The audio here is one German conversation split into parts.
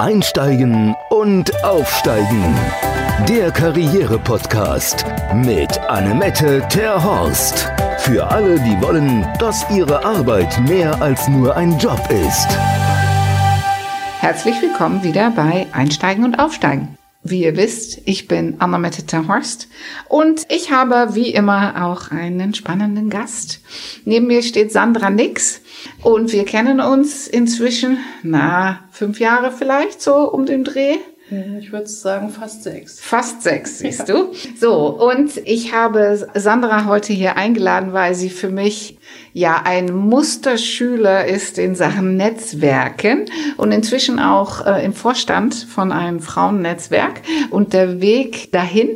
Einsteigen und Aufsteigen. Der Karriere-Podcast mit Annemette Terhorst. Für alle, die wollen, dass ihre Arbeit mehr als nur ein Job ist. Herzlich willkommen wieder bei Einsteigen und Aufsteigen. Wie ihr wisst, ich bin Anna-Mette Terhorst und ich habe wie immer auch einen spannenden Gast. Neben mir steht Sandra Nix und wir kennen uns inzwischen, na, fünf Jahre vielleicht so um den Dreh. Ich würde sagen fast sechs. Fast sechs, siehst ja. du. So, und ich habe Sandra heute hier eingeladen, weil sie für mich ja ein Musterschüler ist in Sachen Netzwerken und inzwischen auch äh, im Vorstand von einem Frauennetzwerk. Und der Weg dahin,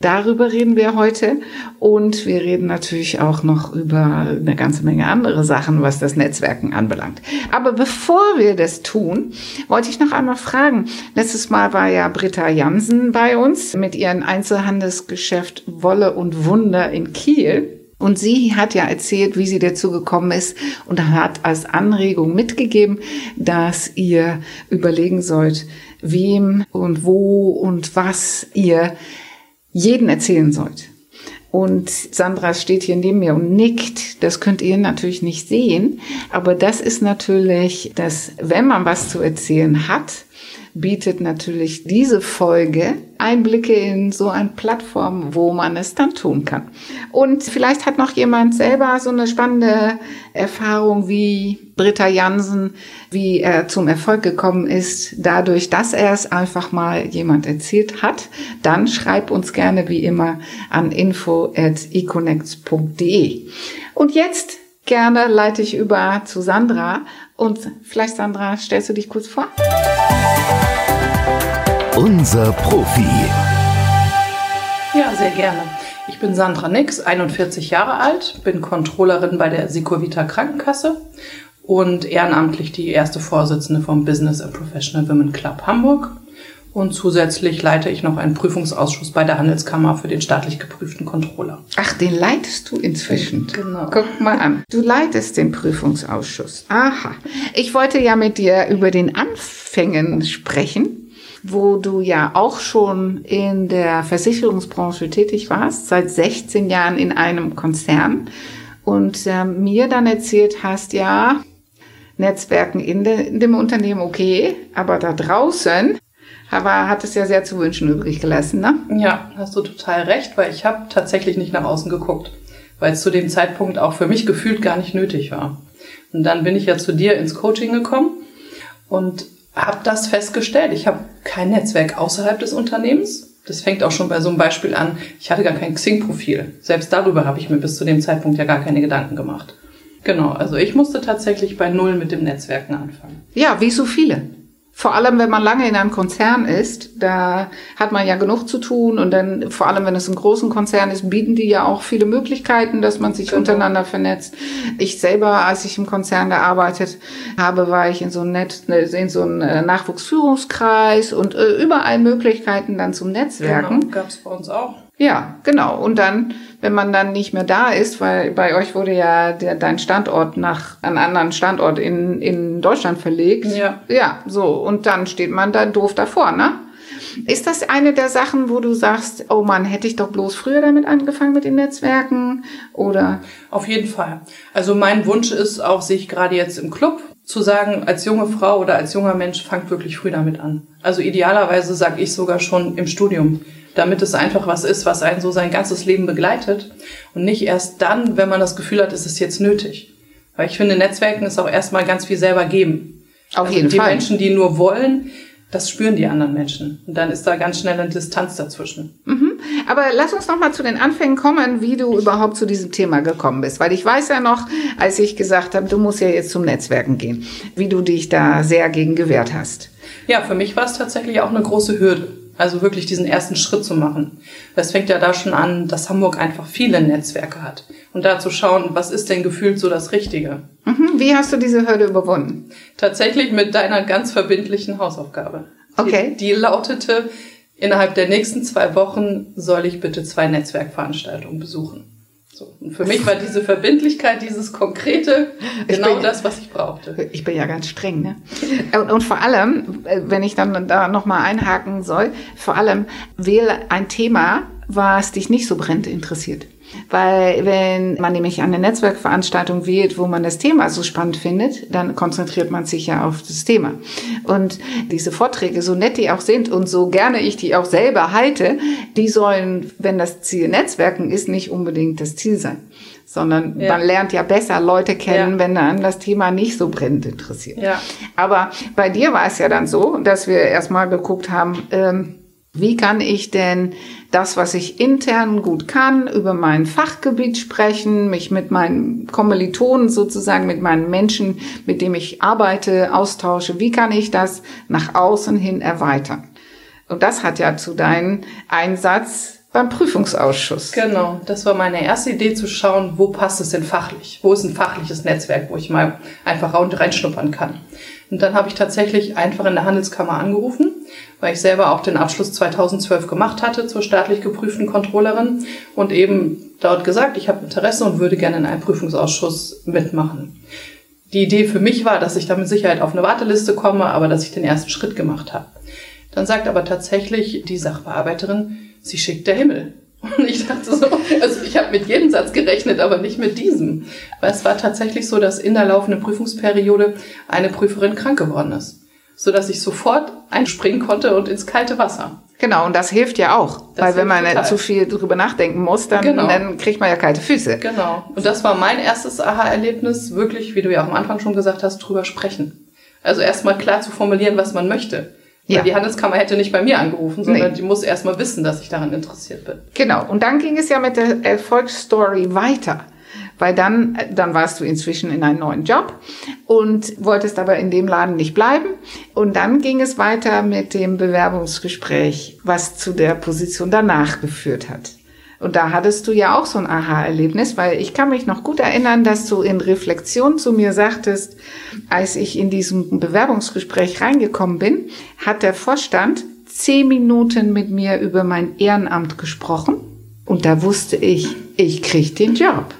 darüber reden wir heute. Und wir reden natürlich auch noch über eine ganze Menge andere Sachen, was das Netzwerken anbelangt. Aber bevor wir das tun, wollte ich noch einmal fragen. Letztes Mal war ja Britta Jansen bei uns mit ihrem Einzelhandelsgeschäft Wolle und Wunder in Kiel. Und sie hat ja erzählt, wie sie dazu gekommen ist und hat als Anregung mitgegeben, dass ihr überlegen sollt, wem und wo und was ihr jeden erzählen sollt. Und Sandra steht hier neben mir und nickt. Das könnt ihr natürlich nicht sehen. Aber das ist natürlich, dass wenn man was zu erzählen hat, bietet natürlich diese Folge Einblicke in so eine Plattform, wo man es dann tun kann. Und vielleicht hat noch jemand selber so eine spannende Erfahrung wie Britta Jansen, wie er zum Erfolg gekommen ist, dadurch, dass er es einfach mal jemand erzählt hat. Dann schreib uns gerne wie immer an info at econnects.de. Und jetzt gerne leite ich über zu Sandra. Und vielleicht, Sandra, stellst du dich kurz vor? Unser Profi. Ja, sehr gerne. Ich bin Sandra Nix, 41 Jahre alt, bin Controllerin bei der Sicovita Krankenkasse und ehrenamtlich die erste Vorsitzende vom Business and Professional Women Club Hamburg. Und zusätzlich leite ich noch einen Prüfungsausschuss bei der Handelskammer für den staatlich geprüften Controller. Ach, den leitest du inzwischen. Genau. Guck mal an. Du leitest den Prüfungsausschuss. Aha. Ich wollte ja mit dir über den Anfängen sprechen wo du ja auch schon in der Versicherungsbranche tätig warst, seit 16 Jahren in einem Konzern und äh, mir dann erzählt hast, ja, Netzwerken in, de, in dem Unternehmen okay, aber da draußen aber hat es ja sehr zu wünschen übrig gelassen, ne? Ja, hast du total recht, weil ich habe tatsächlich nicht nach außen geguckt, weil es zu dem Zeitpunkt auch für mich gefühlt gar nicht nötig war. Und dann bin ich ja zu dir ins Coaching gekommen und habe das festgestellt. Ich habe kein Netzwerk außerhalb des Unternehmens. Das fängt auch schon bei so einem Beispiel an. Ich hatte gar kein Xing-Profil. Selbst darüber habe ich mir bis zu dem Zeitpunkt ja gar keine Gedanken gemacht. Genau, also ich musste tatsächlich bei Null mit dem Netzwerken anfangen. Ja, wie so viele. Vor allem, wenn man lange in einem Konzern ist, da hat man ja genug zu tun und dann, vor allem, wenn es ein großen Konzern ist, bieten die ja auch viele Möglichkeiten, dass man sich genau. untereinander vernetzt. Ich selber, als ich im Konzern gearbeitet habe, war ich in so einem, Net, in so einem äh, Nachwuchsführungskreis und äh, überall Möglichkeiten dann zum Netzwerken. Genau, gab es bei uns auch. Ja, genau. Und dann, wenn man dann nicht mehr da ist, weil bei euch wurde ja der, dein Standort nach einem anderen Standort in, in Deutschland verlegt. Ja. Ja, so. Und dann steht man da doof davor, ne? Ist das eine der Sachen, wo du sagst, oh Mann, hätte ich doch bloß früher damit angefangen mit den Netzwerken? Oder? Auf jeden Fall. Also mein Wunsch ist auch, sich gerade jetzt im Club zu sagen, als junge Frau oder als junger Mensch, fangt wirklich früh damit an. Also idealerweise sage ich sogar schon im Studium damit es einfach was ist, was einen so sein ganzes Leben begleitet und nicht erst dann, wenn man das Gefühl hat, ist es jetzt nötig. Weil ich finde, Netzwerken ist auch erstmal ganz viel selber geben. Auf also jeden die Fall. Die Menschen, die nur wollen, das spüren die anderen Menschen. Und dann ist da ganz schnell eine Distanz dazwischen. Mhm. Aber lass uns noch mal zu den Anfängen kommen, wie du überhaupt zu diesem Thema gekommen bist. Weil ich weiß ja noch, als ich gesagt habe, du musst ja jetzt zum Netzwerken gehen, wie du dich da sehr gegen gewehrt hast. Ja, für mich war es tatsächlich auch eine große Hürde. Also wirklich diesen ersten Schritt zu machen. Das fängt ja da schon an, dass Hamburg einfach viele Netzwerke hat. Und da zu schauen, was ist denn gefühlt so das Richtige? Mhm. Wie hast du diese Hürde überwunden? Tatsächlich mit deiner ganz verbindlichen Hausaufgabe. Okay. Die, die lautete, innerhalb der nächsten zwei Wochen soll ich bitte zwei Netzwerkveranstaltungen besuchen. So. Und für mich war diese Verbindlichkeit, dieses Konkrete, genau bin, das, was ich brauchte. Ich bin ja ganz streng, ne? Und, und vor allem, äh, wenn ich dann da nochmal einhaken soll, vor allem wähle ein Thema, was dich nicht so brennend interessiert. Weil wenn man nämlich eine Netzwerkveranstaltung wählt, wo man das Thema so spannend findet, dann konzentriert man sich ja auf das Thema. Und diese Vorträge, so nett die auch sind und so gerne ich die auch selber halte, die sollen, wenn das Ziel Netzwerken ist, nicht unbedingt das Ziel sein sondern ja. man lernt ja besser Leute kennen, ja. wenn dann das Thema nicht so brennend interessiert. Ja. Aber bei dir war es ja dann so, dass wir erstmal geguckt haben, ähm, wie kann ich denn das, was ich intern gut kann, über mein Fachgebiet sprechen, mich mit meinen Kommilitonen sozusagen, mit meinen Menschen, mit dem ich arbeite, austausche, wie kann ich das nach außen hin erweitern? Und das hat ja zu deinem Einsatz beim Prüfungsausschuss. Genau, das war meine erste Idee zu schauen, wo passt es denn fachlich? Wo ist ein fachliches Netzwerk, wo ich mal einfach reinschnuppern kann? Und dann habe ich tatsächlich einfach in der Handelskammer angerufen weil ich selber auch den Abschluss 2012 gemacht hatte zur staatlich geprüften Controllerin und eben dort gesagt, ich habe Interesse und würde gerne in einem Prüfungsausschuss mitmachen. Die Idee für mich war, dass ich da mit Sicherheit auf eine Warteliste komme, aber dass ich den ersten Schritt gemacht habe. Dann sagt aber tatsächlich die Sachbearbeiterin, sie schickt der Himmel. Und ich dachte so, also ich habe mit jedem Satz gerechnet, aber nicht mit diesem. Weil es war tatsächlich so, dass in der laufenden Prüfungsperiode eine Prüferin krank geworden ist so dass ich sofort einspringen konnte und ins kalte Wasser. Genau, und das hilft ja auch, das weil wenn man total. zu viel drüber nachdenken muss, dann, genau. dann kriegt man ja kalte Füße. Genau. Und das war mein erstes Aha-Erlebnis, wirklich, wie du ja auch am Anfang schon gesagt hast, drüber sprechen. Also erstmal klar zu formulieren, was man möchte. Ja. Weil die Handelskammer hätte nicht bei mir angerufen, sondern nee. die muss erstmal wissen, dass ich daran interessiert bin. Genau. Und dann ging es ja mit der Erfolgsstory weiter weil dann, dann warst du inzwischen in einem neuen Job und wolltest aber in dem Laden nicht bleiben. Und dann ging es weiter mit dem Bewerbungsgespräch, was zu der Position danach geführt hat. Und da hattest du ja auch so ein Aha-Erlebnis, weil ich kann mich noch gut erinnern, dass du in Reflexion zu mir sagtest, als ich in diesem Bewerbungsgespräch reingekommen bin, hat der Vorstand zehn Minuten mit mir über mein Ehrenamt gesprochen. Und da wusste ich, ich krieg den Job.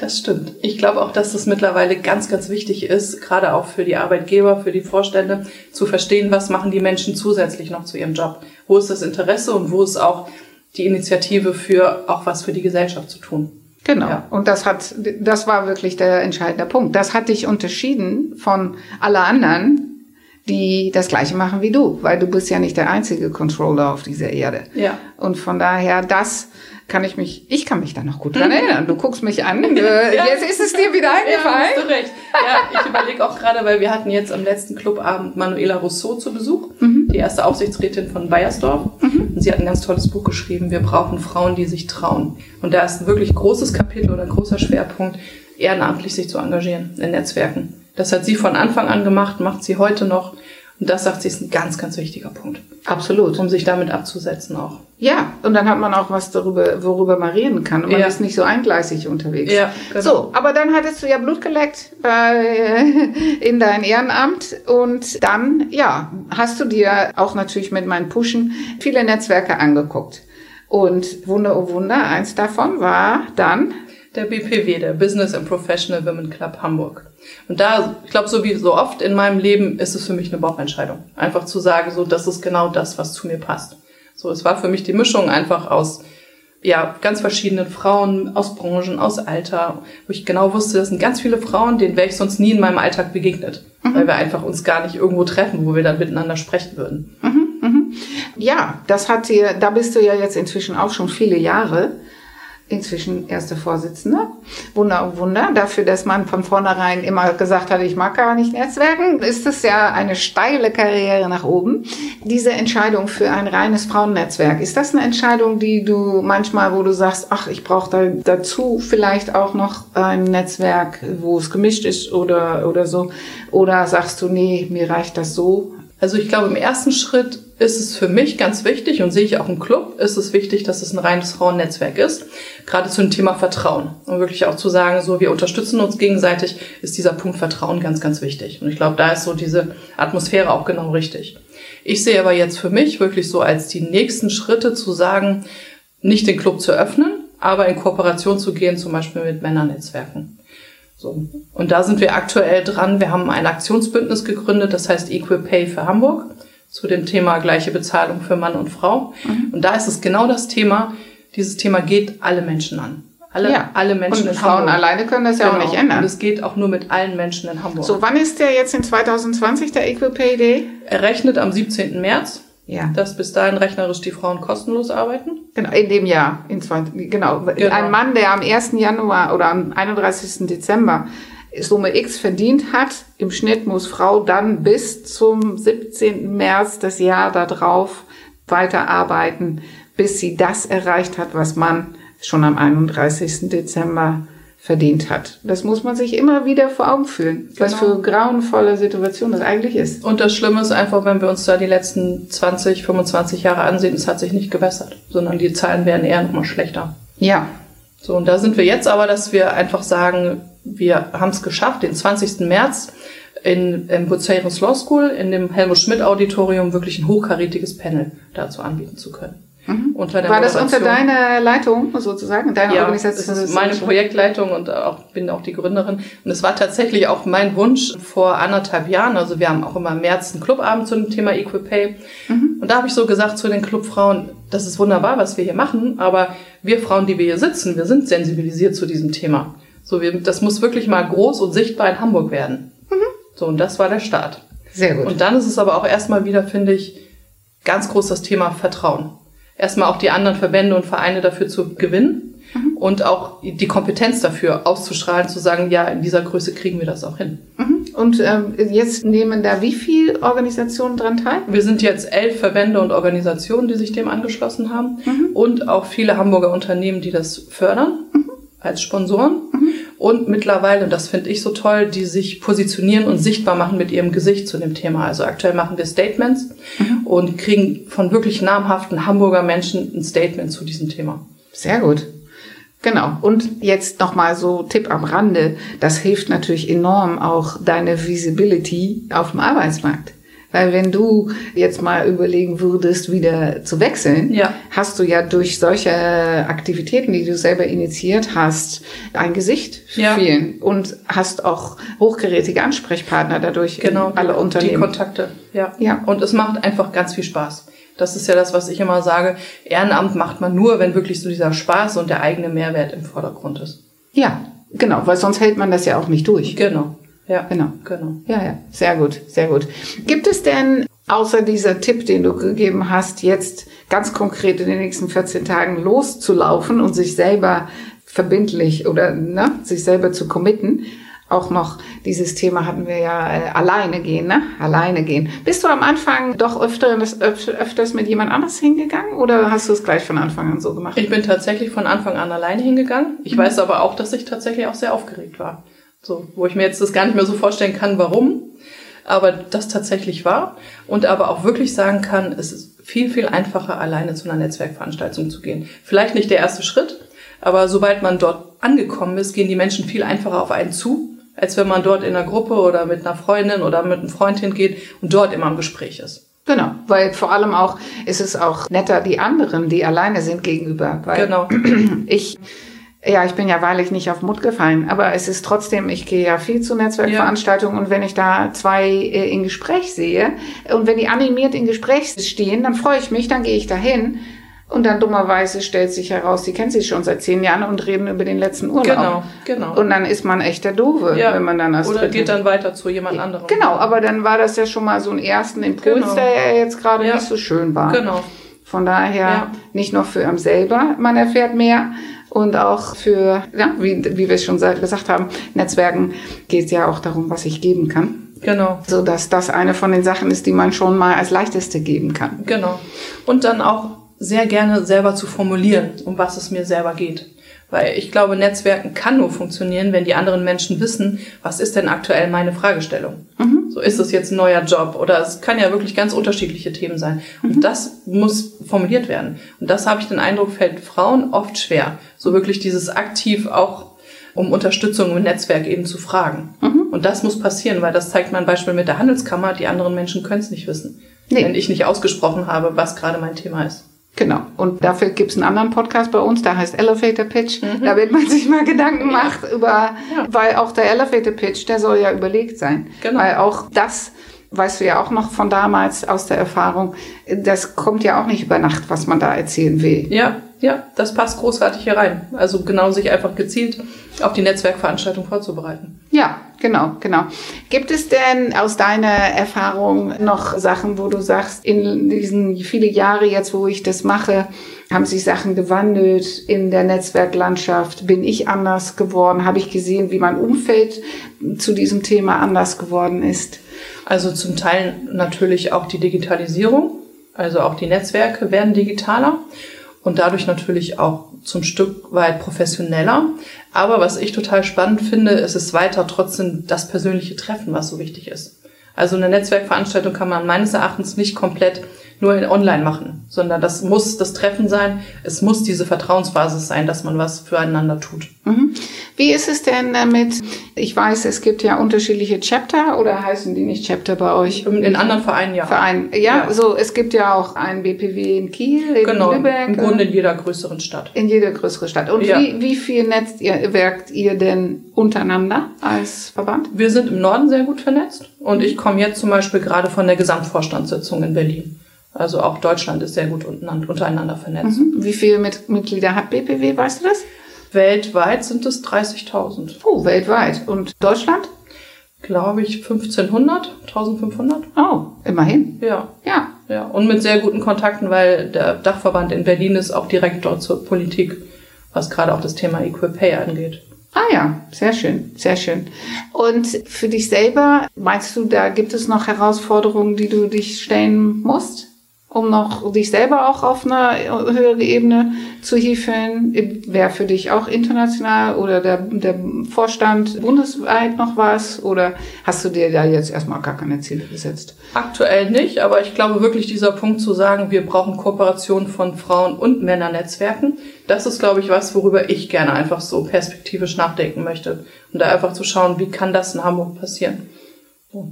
Das stimmt. Ich glaube auch, dass es mittlerweile ganz, ganz wichtig ist, gerade auch für die Arbeitgeber, für die Vorstände, zu verstehen, was machen die Menschen zusätzlich noch zu ihrem Job. Wo ist das Interesse und wo ist auch die Initiative für auch was für die Gesellschaft zu tun. Genau. Ja. Und das hat, das war wirklich der entscheidende Punkt. Das hat dich unterschieden von aller anderen, die das Gleiche machen wie du, weil du bist ja nicht der einzige Controller auf dieser Erde. Ja. Und von daher, das kann ich mich, ich kann mich da noch gut dran mhm. erinnern. Du guckst mich an, äh, ja. jetzt ist es dir wieder eingefallen. Ja, hast du recht. Ja, ich überlege auch gerade, weil wir hatten jetzt am letzten Clubabend Manuela Rousseau zu Besuch, mhm. die erste Aufsichtsrätin von Bayersdorf. Mhm. Und sie hat ein ganz tolles Buch geschrieben, Wir brauchen Frauen, die sich trauen. Und da ist ein wirklich großes Kapitel oder ein großer Schwerpunkt, ehrenamtlich sich zu engagieren in Netzwerken. Das hat sie von Anfang an gemacht, macht sie heute noch. Und das sagt sie ist ein ganz, ganz wichtiger Punkt. Absolut. Um sich damit abzusetzen auch. Ja, und dann hat man auch was darüber, worüber man reden kann. Und man ja. ist nicht so eingleisig unterwegs. Ja, genau. So, aber dann hattest du ja Blut geleckt äh, in dein Ehrenamt. Und dann, ja, hast du dir auch natürlich mit meinen Pushen viele Netzwerke angeguckt. Und Wunder, oh Wunder, eins davon war dann der BPW, der Business and Professional Women Club Hamburg. Und da, ich glaube, so wie so oft in meinem Leben, ist es für mich eine Bauchentscheidung. Einfach zu sagen, so, das ist genau das, was zu mir passt. So, es war für mich die Mischung einfach aus, ja, ganz verschiedenen Frauen, aus Branchen, aus Alter, wo ich genau wusste, das sind ganz viele Frauen, denen wäre ich sonst nie in meinem Alltag begegnet. Mhm. Weil wir einfach uns gar nicht irgendwo treffen, wo wir dann miteinander sprechen würden. Mhm, mhm. Ja, das hat dir, da bist du ja jetzt inzwischen auch schon viele Jahre inzwischen erste Vorsitzende. Wunder, Wunder. Dafür, dass man von vornherein immer gesagt hat, ich mag gar nicht Netzwerken, ist es ja eine steile Karriere nach oben. Diese Entscheidung für ein reines Frauennetzwerk, ist das eine Entscheidung, die du manchmal, wo du sagst, ach, ich brauche da dazu vielleicht auch noch ein Netzwerk, wo es gemischt ist oder, oder so? Oder sagst du, nee, mir reicht das so? Also ich glaube, im ersten Schritt ist es für mich ganz wichtig und sehe ich auch im Club, ist es wichtig, dass es ein reines Frauennetzwerk ist. Gerade zu dem Thema Vertrauen. Und wirklich auch zu sagen, so wir unterstützen uns gegenseitig, ist dieser Punkt Vertrauen ganz, ganz wichtig. Und ich glaube, da ist so diese Atmosphäre auch genau richtig. Ich sehe aber jetzt für mich wirklich so als die nächsten Schritte zu sagen, nicht den Club zu öffnen, aber in Kooperation zu gehen, zum Beispiel mit Männernetzwerken. So. Und da sind wir aktuell dran. Wir haben ein Aktionsbündnis gegründet, das heißt Equal Pay für Hamburg, zu dem Thema gleiche Bezahlung für Mann und Frau. Mhm. Und da ist es genau das Thema, dieses Thema geht alle Menschen an. Alle, ja. alle Menschen und in Frauen Hamburg. alleine können das ja genau. auch nicht ändern. Und es geht auch nur mit allen Menschen in Hamburg. So, wann ist der jetzt in 2020, der Equal Pay Day? Er rechnet am 17. März. Ja. Dass bis dahin rechnerisch die Frauen kostenlos arbeiten. Genau, in dem Jahr. In zwei, genau. genau. Ein Mann, der am 1. Januar oder am 31. Dezember Summe X verdient hat, im Schnitt muss Frau dann bis zum 17. März das Jahr darauf weiterarbeiten, bis sie das erreicht hat, was Mann schon am 31. Dezember verdient hat. Das muss man sich immer wieder vor Augen führen, genau. was für grauenvolle Situation das eigentlich ist. Und das Schlimme ist einfach, wenn wir uns da die letzten 20, 25 Jahre ansehen, es hat sich nicht gebessert, sondern die Zahlen werden eher nochmal schlechter. Ja. So, und da sind wir jetzt aber, dass wir einfach sagen, wir haben es geschafft, den 20. März in, in Buceros Law School, in dem Helmut Schmidt Auditorium, wirklich ein hochkarätiges Panel dazu anbieten zu können. Mhm. War das unter deiner Leitung sozusagen, deiner ja, Organisation? Das ist meine Projektleitung und auch, bin auch die Gründerin. Und es war tatsächlich auch mein Wunsch vor anderthalb Jahren. Also wir haben auch immer im März einen Clubabend zu dem Thema Equal Pay. Mhm. Und da habe ich so gesagt zu den Clubfrauen, das ist wunderbar, was wir hier machen, aber wir Frauen, die wir hier sitzen, wir sind sensibilisiert zu diesem Thema. So, wir, das muss wirklich mal groß und sichtbar in Hamburg werden. Mhm. So, und das war der Start. Sehr gut. Und dann ist es aber auch erstmal wieder, finde ich, ganz groß das Thema Vertrauen erstmal auch die anderen Verbände und Vereine dafür zu gewinnen mhm. und auch die Kompetenz dafür auszustrahlen, zu sagen, ja, in dieser Größe kriegen wir das auch hin. Mhm. Und ähm, jetzt nehmen da wie viele Organisationen dran teil? Wir sind jetzt elf Verbände und Organisationen, die sich dem angeschlossen haben mhm. und auch viele Hamburger Unternehmen, die das fördern mhm. als Sponsoren. Und mittlerweile, und das finde ich so toll, die sich positionieren und sichtbar machen mit ihrem Gesicht zu dem Thema. Also aktuell machen wir Statements mhm. und kriegen von wirklich namhaften Hamburger Menschen ein Statement zu diesem Thema. Sehr gut. Genau. Und jetzt nochmal so Tipp am Rande. Das hilft natürlich enorm auch deine Visibility auf dem Arbeitsmarkt. Weil wenn du jetzt mal überlegen würdest, wieder zu wechseln, ja. hast du ja durch solche Aktivitäten, die du selber initiiert hast, ein Gesicht für ja. vielen und hast auch hochgerätige Ansprechpartner dadurch genau, in alle Unternehmen. Die Kontakte, ja. ja. Und es macht einfach ganz viel Spaß. Das ist ja das, was ich immer sage. Ehrenamt macht man nur, wenn wirklich so dieser Spaß und der eigene Mehrwert im Vordergrund ist. Ja, genau, weil sonst hält man das ja auch nicht durch. Genau. Ja, genau. genau. Ja, ja, sehr gut, sehr gut. Gibt es denn außer dieser Tipp, den du gegeben hast, jetzt ganz konkret in den nächsten 14 Tagen loszulaufen und sich selber verbindlich oder ne, sich selber zu committen, auch noch dieses Thema hatten wir ja äh, alleine gehen, ne? Alleine gehen. Bist du am Anfang doch öfter, öfters mit jemand anders hingegangen oder hast du es gleich von Anfang an so gemacht? Ich bin tatsächlich von Anfang an alleine hingegangen. Ich mhm. weiß aber auch, dass ich tatsächlich auch sehr aufgeregt war. So, wo ich mir jetzt das gar nicht mehr so vorstellen kann, warum, aber das tatsächlich war und aber auch wirklich sagen kann, es ist viel, viel einfacher, alleine zu einer Netzwerkveranstaltung zu gehen. Vielleicht nicht der erste Schritt, aber sobald man dort angekommen ist, gehen die Menschen viel einfacher auf einen zu, als wenn man dort in einer Gruppe oder mit einer Freundin oder mit einem Freund hingeht und dort immer im Gespräch ist. Genau, weil vor allem auch ist es auch netter die anderen, die alleine sind gegenüber. Weil genau. Ich ja, ich bin ja wahrlich nicht auf Mut gefallen, aber es ist trotzdem, ich gehe ja viel zu Netzwerkveranstaltungen ja. und wenn ich da zwei äh, in Gespräch sehe und wenn die animiert in Gespräch stehen, dann freue ich mich, dann gehe ich dahin und dann dummerweise stellt sich heraus, die kennen sich schon seit zehn Jahren und reden über den letzten Urlaub. Genau, genau. Und dann ist man echt der Doofe, ja. wenn man dann das Oder geht dann weiter zu jemand anderem. Genau, aber dann war das ja schon mal so ein ersten Impuls, genau. der ja jetzt gerade ja. nicht so schön war. Genau. Von daher nicht nur für einen selber, man erfährt mehr, und auch für, ja, wie, wie wir es schon gesagt haben, Netzwerken geht es ja auch darum, was ich geben kann. Genau. So dass das eine von den Sachen ist, die man schon mal als leichteste geben kann. Genau. Und dann auch sehr gerne selber zu formulieren, um was es mir selber geht. Weil ich glaube, Netzwerken kann nur funktionieren, wenn die anderen Menschen wissen, was ist denn aktuell meine Fragestellung. Mhm. So ist es jetzt ein neuer Job oder es kann ja wirklich ganz unterschiedliche Themen sein. Und mhm. das muss formuliert werden. Und das habe ich den Eindruck, fällt Frauen oft schwer. So wirklich dieses aktiv auch um Unterstützung im Netzwerk eben zu fragen. Mhm. Und das muss passieren, weil das zeigt mein Beispiel mit der Handelskammer. Die anderen Menschen können es nicht wissen, nee. wenn ich nicht ausgesprochen habe, was gerade mein Thema ist. Genau. Und dafür gibt's einen anderen Podcast bei uns, der heißt Elevator Pitch, mhm. damit man sich mal Gedanken ja. macht über, ja. weil auch der Elevator Pitch, der soll ja überlegt sein. Genau. Weil auch das weißt du ja auch noch von damals aus der Erfahrung, das kommt ja auch nicht über Nacht, was man da erzählen will. Ja, ja, das passt großartig hier rein. Also genau sich einfach gezielt auf die Netzwerkveranstaltung vorzubereiten. Ja, genau, genau. Gibt es denn aus deiner Erfahrung noch Sachen, wo du sagst, in diesen viele Jahre jetzt, wo ich das mache, haben sich Sachen gewandelt in der Netzwerklandschaft? Bin ich anders geworden? Habe ich gesehen, wie mein Umfeld zu diesem Thema anders geworden ist? Also zum Teil natürlich auch die Digitalisierung. Also auch die Netzwerke werden digitaler und dadurch natürlich auch zum Stück weit professioneller. Aber was ich total spannend finde, ist es weiter trotzdem das persönliche Treffen, was so wichtig ist. Also eine Netzwerkveranstaltung kann man meines Erachtens nicht komplett nur in online machen, sondern das muss das Treffen sein. Es muss diese Vertrauensbasis sein, dass man was füreinander tut. Mhm. Wie ist es denn damit? Ich weiß, es gibt ja unterschiedliche Chapter oder heißen die nicht Chapter bei euch? In anderen Vereinen ja. Verein, ja, ja. so es gibt ja auch ein BPW in Kiel, in genau, Lübeck. Im Grunde in jeder größeren Stadt. In jeder größeren Stadt. Und ja. wie, wie viel werkt ihr denn untereinander als Verband? Wir sind im Norden sehr gut vernetzt und ich komme jetzt zum Beispiel gerade von der Gesamtvorstandssitzung in Berlin. Also auch Deutschland ist sehr gut untereinander vernetzt. Mhm. Wie viele Mitglieder hat BPW, weißt du das? Weltweit sind es 30.000. Oh, weltweit. Und Deutschland? Glaube ich 1500, 1500. Oh, immerhin. Ja. Ja. Ja, und mit sehr guten Kontakten, weil der Dachverband in Berlin ist auch direkt dort zur Politik, was gerade auch das Thema Equipay angeht. Ah ja, sehr schön, sehr schön. Und für dich selber, meinst du, da gibt es noch Herausforderungen, die du dich stellen musst? Um noch dich selber auch auf eine höhere Ebene zu hieven? Wäre für dich auch international oder der, der Vorstand bundesweit noch was? Oder hast du dir da jetzt erstmal gar keine Ziele gesetzt? Aktuell nicht, aber ich glaube wirklich dieser Punkt zu sagen, wir brauchen Kooperation von Frauen- und Männernetzwerken, das ist, glaube ich, was, worüber ich gerne einfach so perspektivisch nachdenken möchte. Und da einfach zu schauen, wie kann das in Hamburg passieren?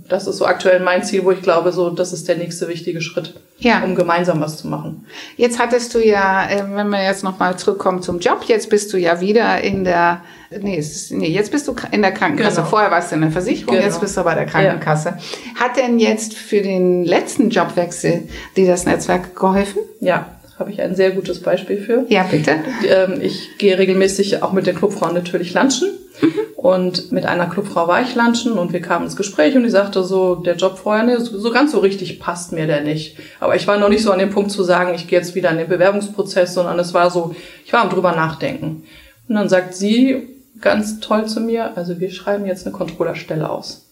Das ist so aktuell mein Ziel, wo ich glaube, so das ist der nächste wichtige Schritt, ja. um gemeinsam was zu machen. Jetzt hattest du ja, äh, wenn wir jetzt nochmal zurückkommen zum Job, jetzt bist du ja wieder in der, nee, nee jetzt bist du in der Krankenkasse. Genau. Vorher warst du in der Versicherung, genau. jetzt bist du bei der Krankenkasse. Ja. Hat denn jetzt für den letzten Jobwechsel dir das Netzwerk geholfen? Ja, habe ich ein sehr gutes Beispiel für. Ja, bitte. Ähm, ich gehe regelmäßig auch mit den Clubfrauen natürlich lunchen. Mhm. Und mit einer Clubfrau war ich lunchen und wir kamen ins Gespräch und die sagte so, der Job vorher, nee, so ganz so richtig passt mir der nicht. Aber ich war noch nicht so an dem Punkt zu sagen, ich gehe jetzt wieder in den Bewerbungsprozess, sondern es war so, ich war am drüber nachdenken. Und dann sagt sie ganz toll zu mir, also wir schreiben jetzt eine Controllerstelle aus.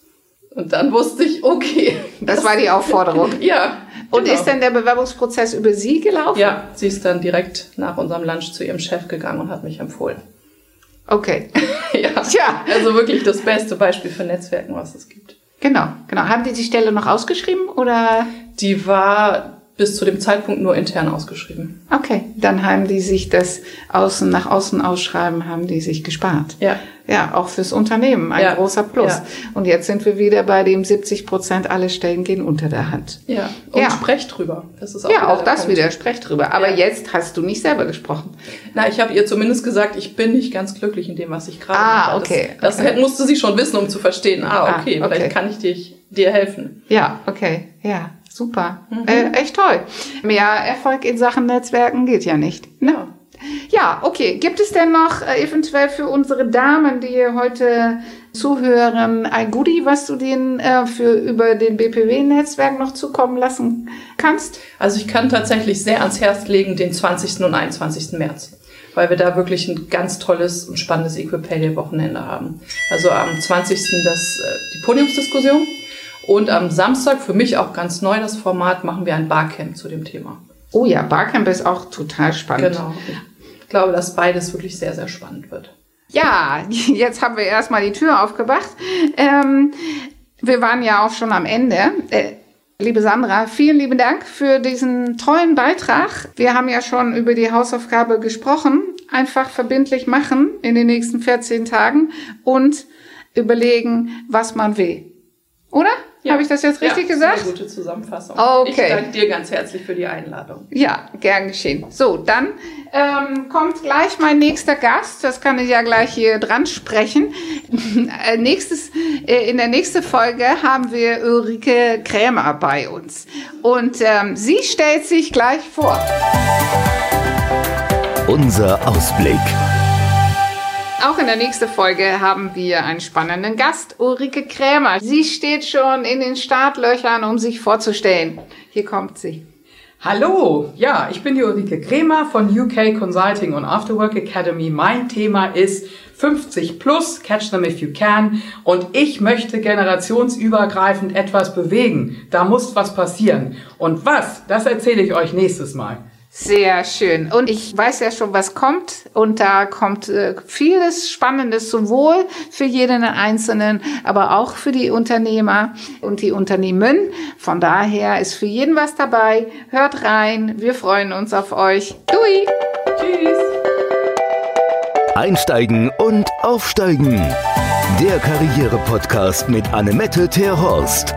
Und dann wusste ich, okay. Das, das war die Aufforderung. ja. Und genau. ist denn der Bewerbungsprozess über Sie gelaufen? Ja, sie ist dann direkt nach unserem Lunch zu ihrem Chef gegangen und hat mich empfohlen. Okay. ja. Tja. Also wirklich das beste Beispiel für Netzwerken, was es gibt. Genau, genau. Haben die die Stelle noch ausgeschrieben oder? Die war bis zu dem Zeitpunkt nur intern ausgeschrieben. Okay, dann haben die sich das außen nach außen ausschreiben, haben die sich gespart. Ja. Ja, auch fürs Unternehmen ein ja. großer Plus. Ja. Und jetzt sind wir wieder bei dem 70 Prozent alle Stellen gehen unter der Hand. Ja. Und ja. sprecht drüber. Das ist auch ja, auch das Punkt. wieder sprecht drüber. Aber jetzt hast du nicht selber gesprochen. Na, ich habe ihr zumindest gesagt, ich bin nicht ganz glücklich in dem, was ich gerade ah, mache. Ah, okay. Das, das okay. musste sie schon wissen, um zu verstehen. Ah, okay, ah, okay. vielleicht kann ich dir, dir helfen. Ja, okay, ja. Super. Mhm. Äh, echt toll. Mehr Erfolg in Sachen Netzwerken geht ja nicht. Ne? Ja. Ja, okay. Gibt es denn noch äh, eventuell für unsere Damen, die heute zuhören, ein Goodie, was du denen äh, für über den BPW-Netzwerk noch zukommen lassen kannst? Also ich kann tatsächlich sehr ans Herz legen den 20. und 21. März weil wir da wirklich ein ganz tolles und spannendes Equipedia-Wochenende haben. Also am 20. Das, äh, die Podiumsdiskussion und am Samstag, für mich auch ganz neu das Format, machen wir ein Barcamp zu dem Thema. Oh ja, Barcamp ist auch total spannend. Genau. Ich glaube, dass beides wirklich sehr, sehr spannend wird. Ja, jetzt haben wir erstmal die Tür aufgemacht. Ähm, wir waren ja auch schon am Ende. Äh, liebe Sandra, vielen lieben Dank für diesen tollen Beitrag. Wir haben ja schon über die Hausaufgabe gesprochen. Einfach verbindlich machen in den nächsten 14 Tagen und überlegen, was man will. Oder? Ja. Habe ich das jetzt richtig ja, gesagt? Das ist eine gute Zusammenfassung. Okay. Ich danke dir ganz herzlich für die Einladung. Ja, gern geschehen. So, dann ähm, kommt gleich mein nächster Gast. Das kann ich ja gleich hier dran sprechen. Äh, nächstes, äh, in der nächsten Folge haben wir Ulrike Krämer bei uns. Und ähm, sie stellt sich gleich vor. Unser Ausblick. Auch in der nächsten Folge haben wir einen spannenden Gast, Ulrike Krämer. Sie steht schon in den Startlöchern, um sich vorzustellen. Hier kommt sie. Hallo, ja, ich bin die Ulrike Krämer von UK Consulting und Afterwork Academy. Mein Thema ist 50 plus, catch them if you can. Und ich möchte generationsübergreifend etwas bewegen. Da muss was passieren. Und was, das erzähle ich euch nächstes Mal. Sehr schön. Und ich weiß ja schon, was kommt. Und da kommt äh, vieles Spannendes, sowohl für jeden Einzelnen, aber auch für die Unternehmer und die Unternehmen. Von daher ist für jeden was dabei. Hört rein. Wir freuen uns auf euch. Dui! Tschüss! Einsteigen und aufsteigen. Der Karriere-Podcast mit Annemette Terhorst.